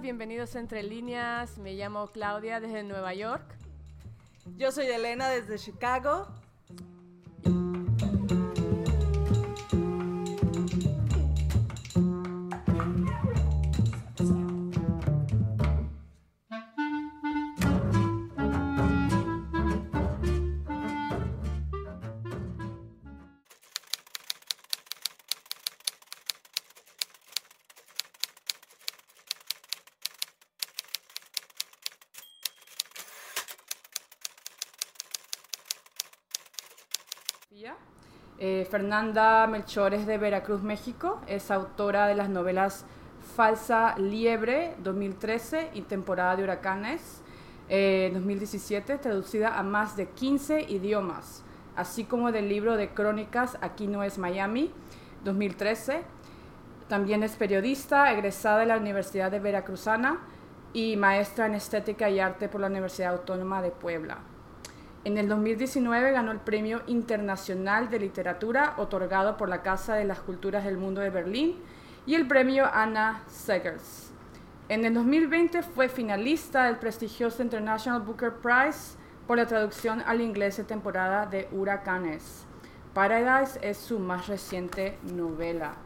Bienvenidos a Entre Líneas. Me llamo Claudia desde Nueva York. Yo soy Elena desde Chicago. Eh, Fernanda Melchores de Veracruz, México. Es autora de las novelas Falsa Liebre 2013 y Temporada de Huracanes 2017, eh, traducida a más de 15 idiomas, así como del libro de crónicas Aquí no es Miami 2013. También es periodista, egresada de la Universidad de Veracruzana y maestra en estética y arte por la Universidad Autónoma de Puebla. En el 2019 ganó el Premio Internacional de Literatura otorgado por la Casa de las Culturas del Mundo de Berlín y el Premio Anna Segers. En el 2020 fue finalista del prestigioso International Booker Prize por la traducción al inglés de temporada de Huracanes. Paradise es su más reciente novela.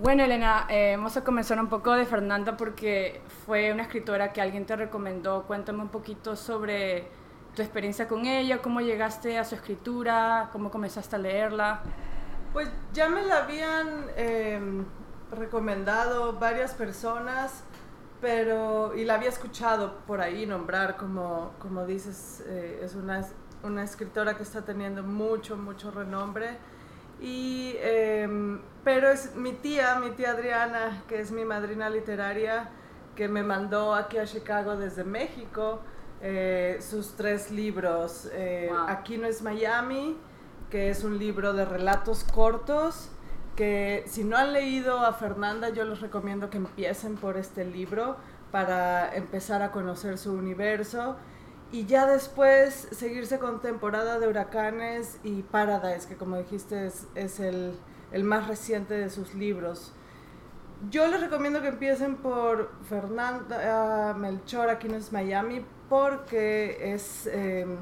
Bueno, Elena, eh, vamos a comenzar un poco de Fernanda porque fue una escritora que alguien te recomendó. Cuéntame un poquito sobre tu experiencia con ella, cómo llegaste a su escritura, cómo comenzaste a leerla. Pues ya me la habían em, recomendado varias personas, pero y la había escuchado por ahí nombrar, como, como dices, eh, es una, una escritora que está teniendo mucho, mucho renombre y, em, pero es mi tía, mi tía Adriana, que es mi madrina literaria, que me mandó aquí a Chicago desde México eh, sus tres libros. Eh, aquí no es Miami, que es un libro de relatos cortos, que si no han leído a Fernanda, yo les recomiendo que empiecen por este libro para empezar a conocer su universo y ya después seguirse con temporada de huracanes y Paradise, que como dijiste es, el, más reciente de sus libros. Yo les recomiendo que empiecen por Fernanda Melchor, aquí en Miami, porque es, em,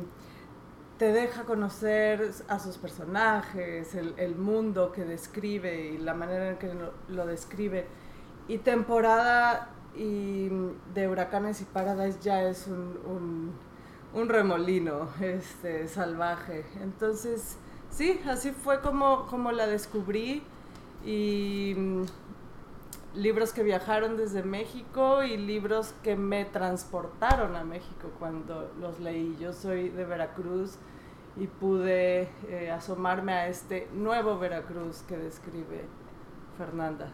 te deja conocer a sus personajes, el, mundo que describe y la manera en que lo, describe. Y temporada y de huracanes y Paradise ya es un un remolino este, salvaje. Entonces, sí, así fue como, como la descubrí y mm, libros que viajaron desde México y libros que me transportaron a México cuando los leí. Yo soy de Veracruz y pude eh, asomarme a este nuevo Veracruz que describe Fernanda.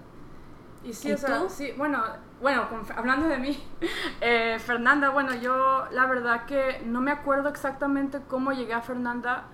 Y sí, sí, bueno, bueno, hablando de mí, eh, Fernanda, bueno, yo la verdad que no me acuerdo exactamente cómo llegué a Fernanda.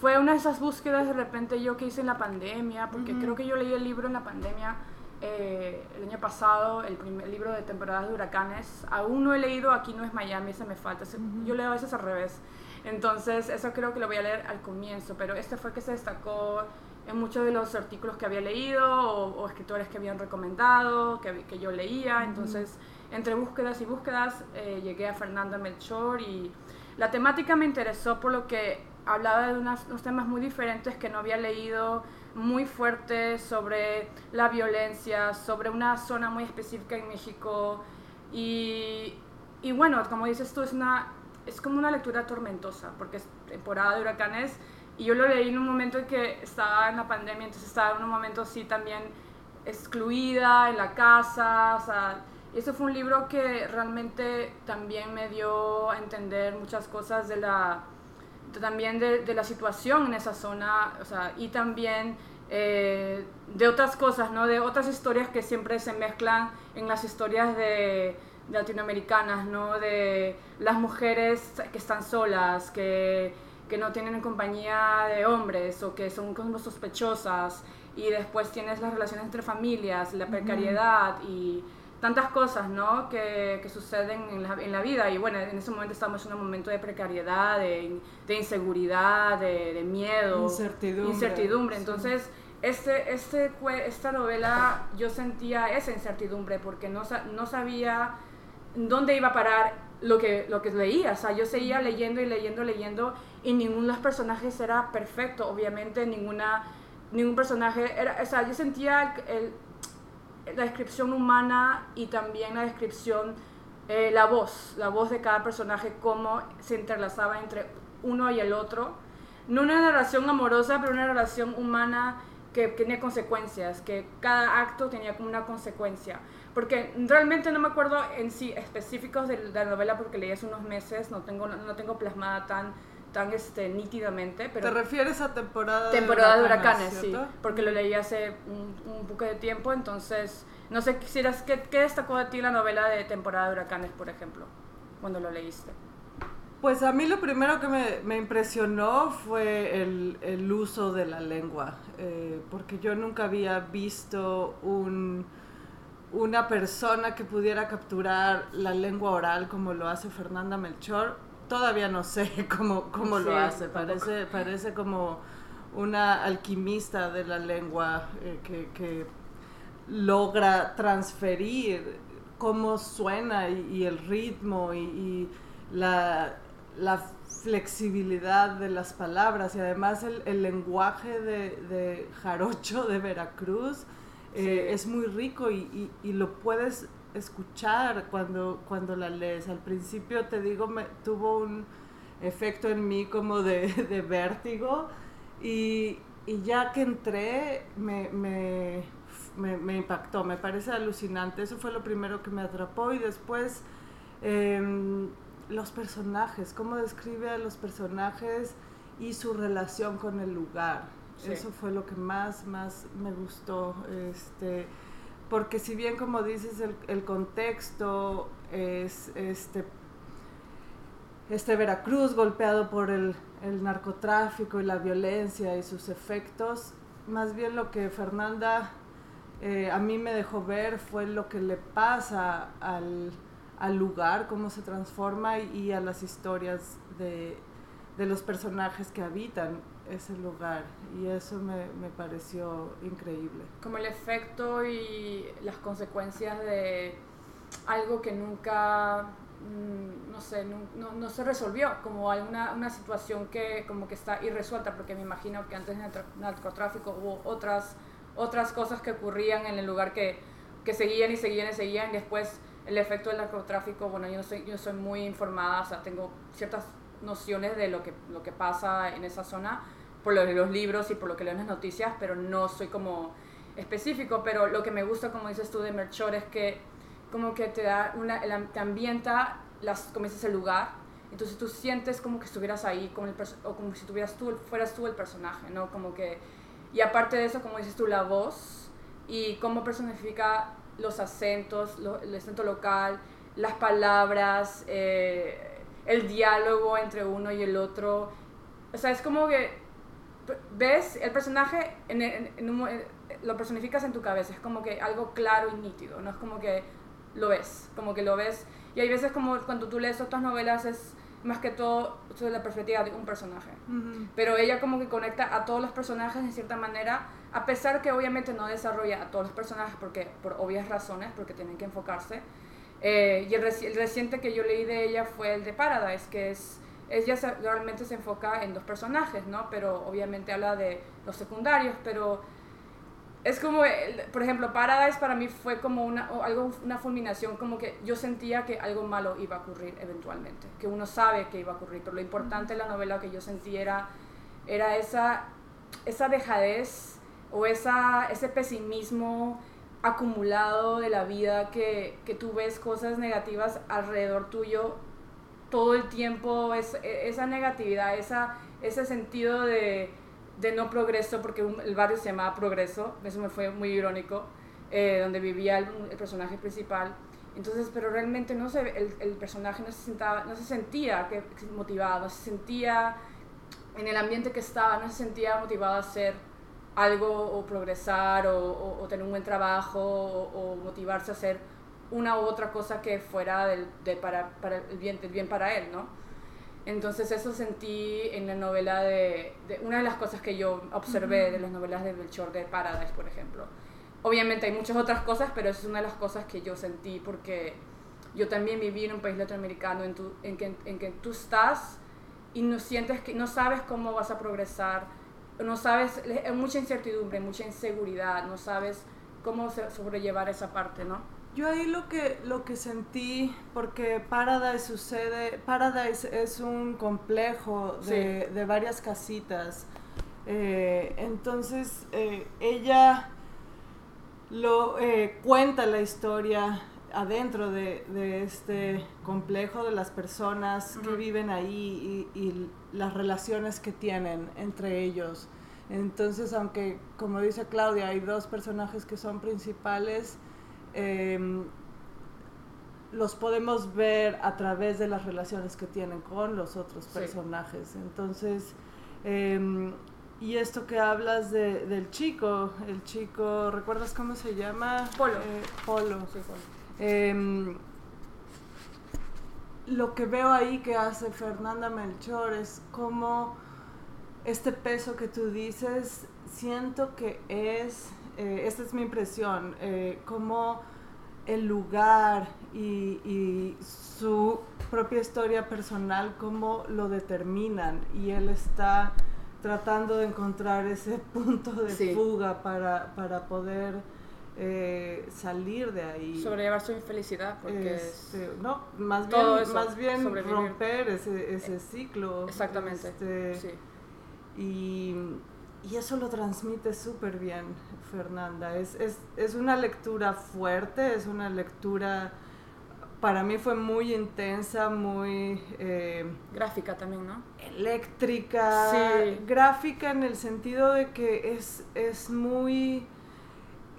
Fue una de esas búsquedas de repente yo que hice en la pandemia, porque creo que yo leí el libro en la pandemia eh, el año pasado, el primer libro de temporadas de huracanes. Aún no he leído Aquí no es Miami, ese me falta. Yo leo a veces al revés. Entonces, eso creo que lo voy a leer al comienzo, pero este fue que se destacó en muchos de los artículos que había leído o, escritores que habían recomendado, que, que yo leía. Entonces, entre búsquedas y búsquedas, eh, llegué a Fernanda Melchor y la temática me interesó por lo que hablaba de unos temas muy diferentes que no había leído, muy fuertes sobre la violencia, sobre una zona muy específica en México. Y, y bueno, como dices tú, es, una, es como una lectura tormentosa, porque es temporada de huracanes y yo lo leí en un momento en que estaba en la pandemia, entonces estaba en un momento así también excluida en la casa, o sea, eso fue un libro que realmente también me dio a entender muchas cosas de la, también de, de, la situación en esa zona, o sea, y también eh, de otras cosas, ¿no? De otras historias que siempre se mezclan en las historias de latinoamericanas, ¿no? De las mujeres que están solas, que que no tienen compañía de hombres o que son como sospechosas y después tienes las relaciones entre familias, la precariedad y tantas cosas ¿no? que, que suceden en la, en la, vida y bueno, en ese momento estamos en un momento de precariedad, de, de inseguridad, de, de, miedo, incertidumbre. incertidumbre. Entonces este, este, esta novela yo sentía esa incertidumbre porque no, no sabía dónde iba a parar lo que, lo que leía. O sea, yo seguía leyendo y leyendo, leyendo y ninguno de los personajes era perfecto. Obviamente ninguna, ningún personaje era... O sea, yo sentía la descripción humana y también la descripción, eh, la voz, la voz de cada personaje, cómo se entrelazaba entre uno y el otro. No una relación amorosa, pero una relación humana que tenía consecuencias, que cada acto tenía como una consecuencia. Porque realmente no me acuerdo en sí específicos de la novela porque leí hace unos meses, no tengo, no tengo plasmada tan, tan este, nítidamente. Pero ¿Te refieres a temporada, temporada de huracanes? sí, porque lo leí hace un, un poco de tiempo, entonces no sé quisieras, ¿qué, ¿qué destacó de ti la novela de temporada de huracanes, por ejemplo, cuando lo leíste? Pues a mí lo primero que me, me impresionó fue el, el, uso de la lengua, eh, porque yo nunca había visto un, una persona que pudiera capturar la lengua oral como lo hace Fernanda Melchor. Todavía no sé cómo, cómo lo hace, parece, parece como una alquimista de la lengua eh, que, que, logra transferir cómo suena y, el ritmo y, y la la flexibilidad de las palabras y además el, lenguaje de, jarocho de Veracruz eh, es muy rico y, lo puedes escuchar cuando, cuando la lees. Al principio, te digo, me, tuvo un efecto en mí como de, vértigo y, ya que entré me, me, impactó, me parece alucinante. Eso fue lo primero que me atrapó y después... Em, los personajes, cómo describe a los personajes y su relación con el lugar. Eso fue lo que más, más me gustó. Este, porque si bien como dices el, contexto es este, este Veracruz golpeado por el, narcotráfico y la violencia y sus efectos, más bien lo que Fernanda eh, a mí me dejó ver fue lo que le pasa al, al lugar, cómo se transforma y, a las historias de, los personajes que habitan ese lugar. Y eso me, pareció increíble. Como el efecto y las consecuencias de algo que nunca, mm, no sé, no, se resolvió, como alguna una situación que como que está irresuelta, porque me imagino que antes del narcotráfico hubo otras, otras cosas que ocurrían en el lugar que, que seguían y seguían y seguían, después el efecto del narcotráfico, bueno, yo, no soy, yo soy muy informada, o sea, tengo ciertas nociones de lo que, lo que pasa en esa zona por lo de los libros y por lo que leo en las noticias, pero no soy como específico, pero lo que me gusta, como dices tú, de Melchor es que como que te da una, te ambienta, las, como dices, el lugar, entonces tú sientes como que estuvieras ahí, como el o como si tuvieras tú, fueras tú el personaje, ¿no? Como que, y aparte de eso, como dices tú, la voz y cómo personifica los acentos, el acento local, las palabras, eh, el diálogo entre uno y el otro. O sea, es como que ves el personaje, en, lo personificas en tu cabeza, es como que algo claro y nítido, no es como que lo ves, como que lo ves. Y hay veces como cuando tú lees otras novelas es más que todo desde la perspectiva de un personaje. Pero ella como que conecta a todos los personajes de cierta manera, a pesar que obviamente no desarrolla a todos los personajes porque, por obvias razones, porque tienen que enfocarse. Eh, y el, reciente que yo leí de ella fue el de Paradise, que es, ella realmente se enfoca en dos personajes, ¿no? Pero obviamente habla de los secundarios, pero es como, por ejemplo, Paradise para mí fue como una, algo, una fulminación, como que yo sentía que algo malo iba a ocurrir eventualmente, que uno sabe que iba a ocurrir, pero lo importante de la novela que yo sentí era, era esa, esa dejadez o esa, ese pesimismo acumulado de la vida, que, que tú ves cosas negativas alrededor tuyo todo el tiempo, es, esa negatividad, esa, ese sentido de de no progreso, porque el barrio se llamaba Progreso, eso me fue muy irónico, eh, donde vivía el, personaje principal. Entonces, pero realmente no se, el, el personaje no se, sentaba, no se sentía que, motivado, no se sentía en el ambiente que estaba, no se sentía motivado a hacer algo o progresar o, o, tener un buen trabajo o, motivarse a hacer una u otra cosa que fuera del, de para, para el, bien, del bien para él, ¿no? Entonces eso sentí en la novela de, una de las cosas que yo observé de las novelas de Belchor de Paradise, por ejemplo. Obviamente hay muchas otras cosas, pero esa es una de las cosas que yo sentí porque yo también viví en un país latinoamericano en, en, que, en que tú estás y no sientes que no sabes cómo vas a progresar, no sabes, hay mucha incertidumbre, mucha inseguridad, no sabes cómo sobrellevar esa parte, ¿no? Yo ahí lo que, lo que sentí, porque Paradise sucede, Paradise es un complejo de, varias casitas. Eh, entonces eh, ella lo eh, cuenta la historia adentro de, este complejo de las personas que viven ahí y, y, las relaciones que tienen entre ellos. Entonces, aunque como dice Claudia, hay dos personajes que son principales, Em, los podemos ver a través de las relaciones que tienen con los otros personajes. Entonces, em, y esto que hablas de, del chico, el chico, ¿recuerdas cómo se llama? Polo. Eh, Polo. Em, lo que veo ahí que hace Fernanda Melchor es como este peso que tú dices, siento que es eh, esta es mi impresión, eh, cómo el lugar y, su propia historia personal, cómo lo determinan y él está tratando de encontrar ese punto de fuga para, para poder eh, salir de ahí. Sobrellevar su infelicidad, porque este, no, más bien, más bien romper ese, ese ciclo. Exactamente. Este, sí. Y y eso lo transmite súper bien Fernanda. Es, es, es, una lectura fuerte, es una lectura, para mí fue muy intensa, muy... Eh, gráfica también, ¿no? Eléctrica. Sí. Gráfica en el sentido de que es, es muy...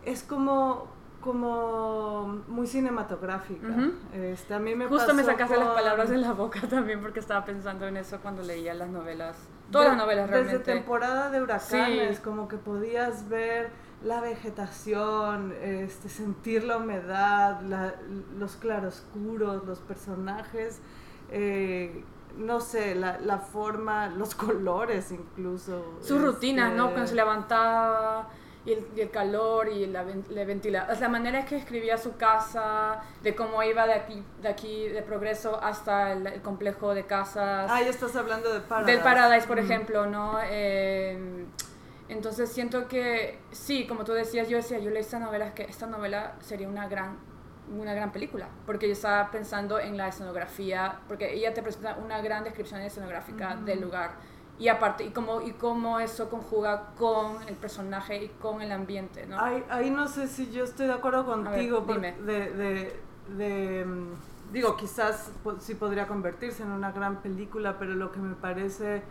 Es como como muy cinematográfica. este, a mí me Justo me sacaste las palabras de la boca también porque estaba pensando en eso cuando leía las novelas. Todas las novelas realmente. Desde temporada de huracanes, como que podías ver la vegetación, este, sentir la humedad, los claroscuros, los personajes, eh, no sé, la, la, forma, los colores incluso. Sus rutinas, ¿no? Cuando se este, levantaba y el, calor y la, la ventilación, la manera en que escribía su casa, de cómo iba de aquí, de aquí de progreso hasta el, complejo de casas. Ah, ya estás hablando de Paradise. Del Paradise, por ejemplo, ¿no? Eh, entonces siento que, sí, como tú decías, yo decía, yo leí esta novela, que esta novela sería una gran una gran película, porque yo estaba pensando en la escenografía, porque ella te presenta una gran descripción escenográfica del lugar y aparte y cómo y cómo eso conjuga con el personaje y con el ambiente no ahí, ahí no sé si yo estoy de acuerdo contigo De, de, de, mm, digo quizás sí podría convertirse en una gran película pero lo que me parece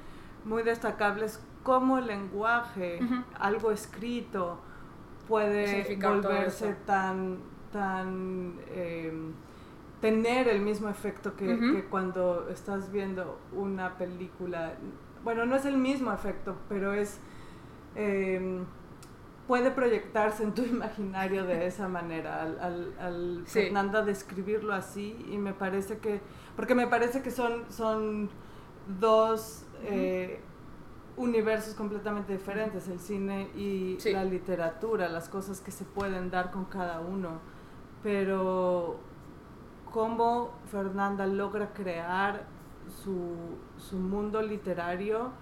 muy destacable es cómo el lenguaje algo escrito puede volverse tan tan em, tener el mismo efecto que, que, cuando estás viendo una película bueno, no es el mismo efecto, pero es, em, puede proyectarse en tu imaginario de esa manera, al, al, Fernanda describirlo así, y me parece que, porque me parece que son, son dos eh, universos completamente diferentes, el cine y la literatura, las cosas que se pueden dar con cada uno, pero cómo Fernanda logra crear su, mundo literario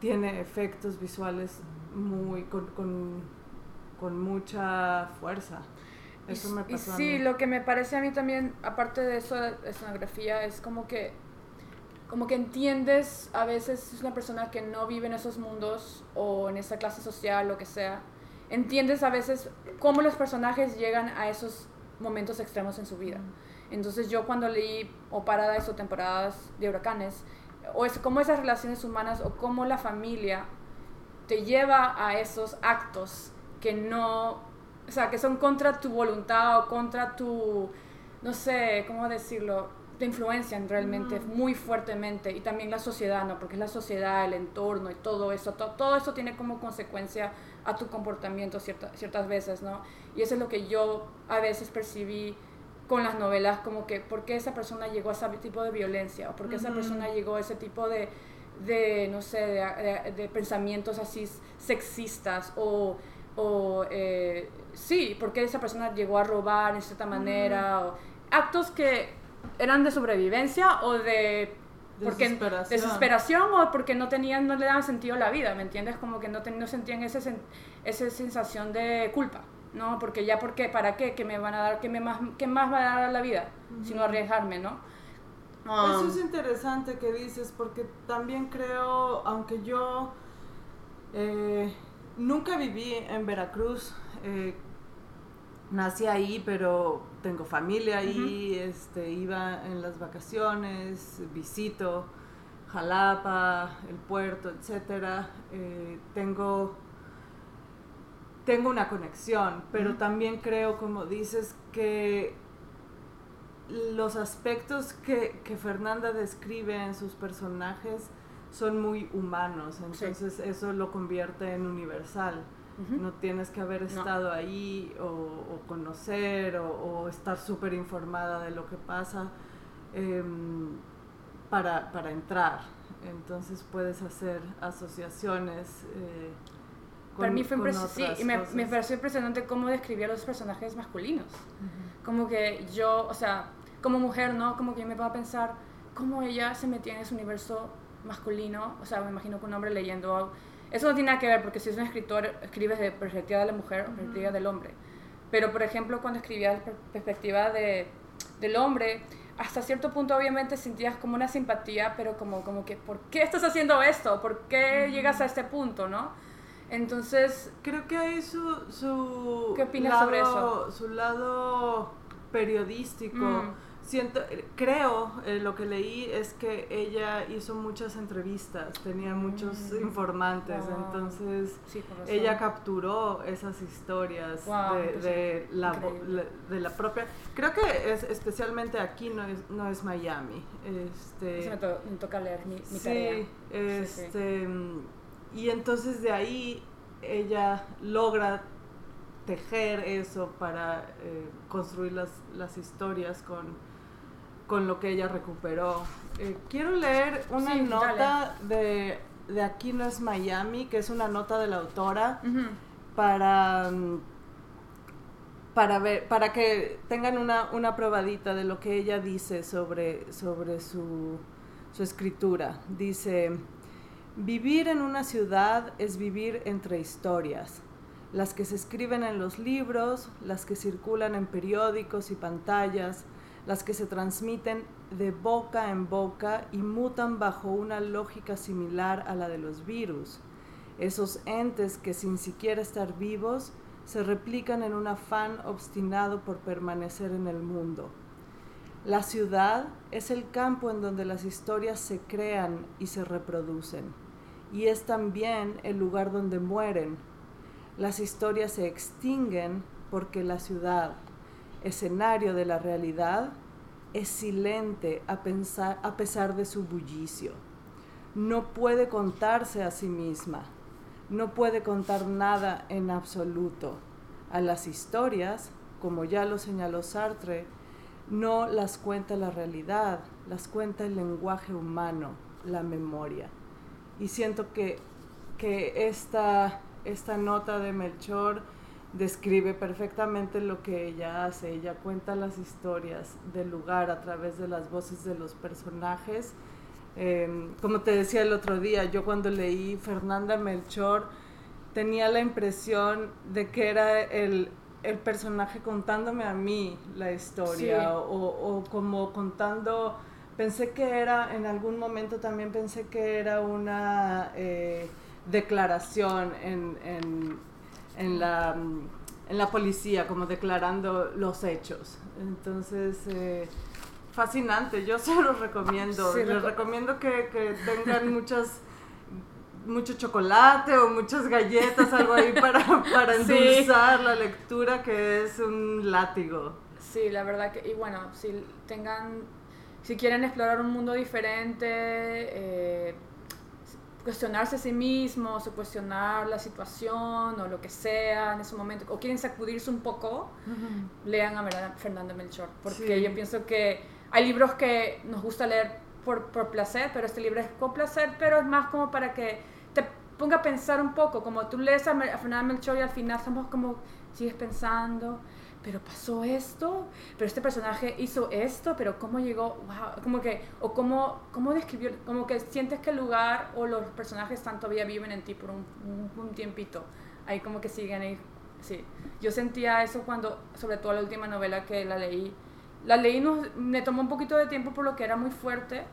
tiene efectos visuales muy con, mucha fuerza. Eso me pasó sí, lo que me parece a mí también, aparte de eso de escenografía, es como que como que entiendes a veces es una persona que no vive en esos mundos o en esa clase social, lo que sea. Entiendes a veces cómo los personajes llegan a esos momentos extremos en su vida. Entonces yo cuando leí o Paradise o temporadas de huracanes, o es como esas relaciones humanas o cómo la familia te lleva a esos actos que no, o sea, que son contra tu voluntad o contra tu, no sé, ¿cómo decirlo? Te influencian realmente mm. muy fuertemente y también la sociedad, ¿no? Porque es la sociedad, el entorno y todo eso, todo eso tiene como consecuencia a tu comportamiento ciertas veces, ¿no? Y eso es lo que yo a veces percibí con las novelas, como que por qué esa persona llegó a ese tipo de violencia, o por qué esa persona llegó a ese tipo de, de no sé, de, pensamientos así sexistas, o, o eh, sí, por qué esa persona llegó a robar en cierta manera, o actos que eran de sobrevivencia o de porque desesperación. desesperación o porque no tenían no le daban sentido a la vida me entiendes como que no, no sentían ese, esa sensación de culpa ¿no? Porque ya, ¿por qué? ¿Para qué? ¿Qué me van a dar? ¿Qué, me más, qué más va a dar a la vida? Sino arriesgarme, ¿no? Eso um, es interesante que dices, porque también creo, aunque yo eh, nunca viví en Veracruz, eh, nací ahí, pero tengo familia ahí, este, iba en las vacaciones, visito Jalapa, el puerto, etcétera. Eh, tengo tengo una conexión, pero también creo, como dices, que los aspectos que, Fernanda describe en sus personajes son muy humanos, entonces eso lo convierte en universal. No tienes que haber estado ahí o, conocer o, estar súper informada de lo que pasa em, para, entrar. Entonces puedes hacer asociaciones. Eh, para mí fue impresionante, sí, y me, me, pareció impresionante cómo describía a los personajes masculinos. Como que yo, o sea, como mujer, ¿no? Como que yo me puedo pensar cómo ella se metía en ese universo masculino, o sea, me imagino que un hombre leyendo... Eso no tiene nada que ver, porque si es un escritor, escribes de perspectiva de la mujer o perspectiva del hombre. Pero, por ejemplo, cuando escribías perspectiva de, del hombre, hasta cierto punto obviamente sentías como una simpatía, pero como, como que, ¿por qué estás haciendo esto? ¿Por qué llegas a este punto, no? Entonces... Creo que hay su... su ¿Qué opinas sobre eso? Su lado periodístico. Mm. Siento, creo, eh, lo que leí es que ella hizo muchas entrevistas, tenía muchos mm. informantes, entonces ella capturó esas historias de, la, de la propia... Creo que es, especialmente aquí no es, no es Miami. Este, me, toca leer mi, mi sí, Este, y entonces de ahí ella logra tejer eso para eh, construir las, las historias con, con, lo que ella recuperó. Eh, quiero leer una nota de, de, Aquí no es Miami, que es una nota de la autora, para, para, ver, para que tengan una, una probadita de lo que ella dice sobre, sobre su, su escritura. Dice... Vivir en una ciudad es vivir entre historias, las que se escriben en los libros, las que circulan en periódicos y pantallas, las que se transmiten de boca en boca y mutan bajo una lógica similar a la de los virus, esos entes que sin siquiera estar vivos se replican en un afán obstinado por permanecer en el mundo. La ciudad es el campo en donde las historias se crean y se reproducen y es también el lugar donde mueren. Las historias se extinguen porque la ciudad, escenario de la realidad, es silente a, a pesar de su bullicio. No puede contarse a sí misma, no puede contar nada en absoluto. A las historias, como ya lo señaló Sartre, no las cuenta la realidad, las cuenta el lenguaje humano, la memoria y siento que, que esta, esta nota de Melchor describe perfectamente lo que ella hace. Ella cuenta las historias del lugar a través de las voces de los personajes. Em, como te decía el otro día, yo cuando leí Fernanda Melchor tenía la impresión de que era el, el personaje contándome a mí la historia o, o como contando Pensé que era, en algún momento también pensé que era una eh, declaración en, en, en, la, en, la, policía, como declarando los hechos. Entonces, eh, fascinante, yo se los recomiendo. Les recomiendo que, que tengan muchas mucho chocolate o muchas galletas, algo ahí para, para endulzar la lectura, que es un látigo. Sí, la verdad que, y bueno, si tengan si quieren explorar un mundo diferente, eh, cuestionarse a sí mismos o cuestionar la situación o lo que sea en ese momento, o quieren sacudirse un poco, lean a Fernanda Melchor, porque yo pienso que hay libros que nos gusta leer por, por, placer, pero este libro es con placer, pero es más como para que te ponga a pensar un poco, como tú lees a, a Fernanda Melchor y al final estamos como, sigues pensando, pero pasó esto, pero este personaje hizo esto, pero cómo llegó, wow, como que, o cómo, cómo describió, como que sientes que el lugar o los personajes están todavía viven en ti por un, un, tiempito, ahí como que siguen ahí, sí. Yo sentía eso cuando, sobre todo la última novela que la leí, la leí, no, me tomó un poquito de tiempo por lo que era muy fuerte,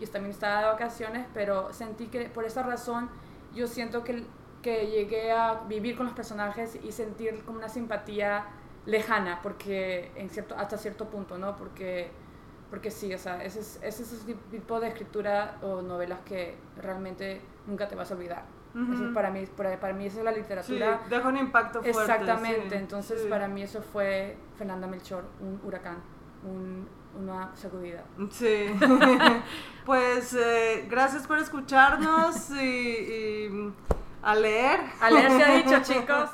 y también estaba de vacaciones, pero sentí que por esa razón yo siento que, que llegué a vivir con los personajes y sentir como una simpatía lejana, porque en cierto, hasta cierto punto, ¿no? Porque, porque sí, o sea, ese es, ese es ese tipo de escritura o novelas que realmente nunca te vas a olvidar. para, mí, para, para, mí esa es la literatura. Sí, deja un impacto fuerte. Exactamente, entonces para mí eso fue Fernanda Melchor, un huracán, un, una sacudida. Sí, pues eh, gracias por escucharnos y, y a leer. A leer se ha dicho, chicos.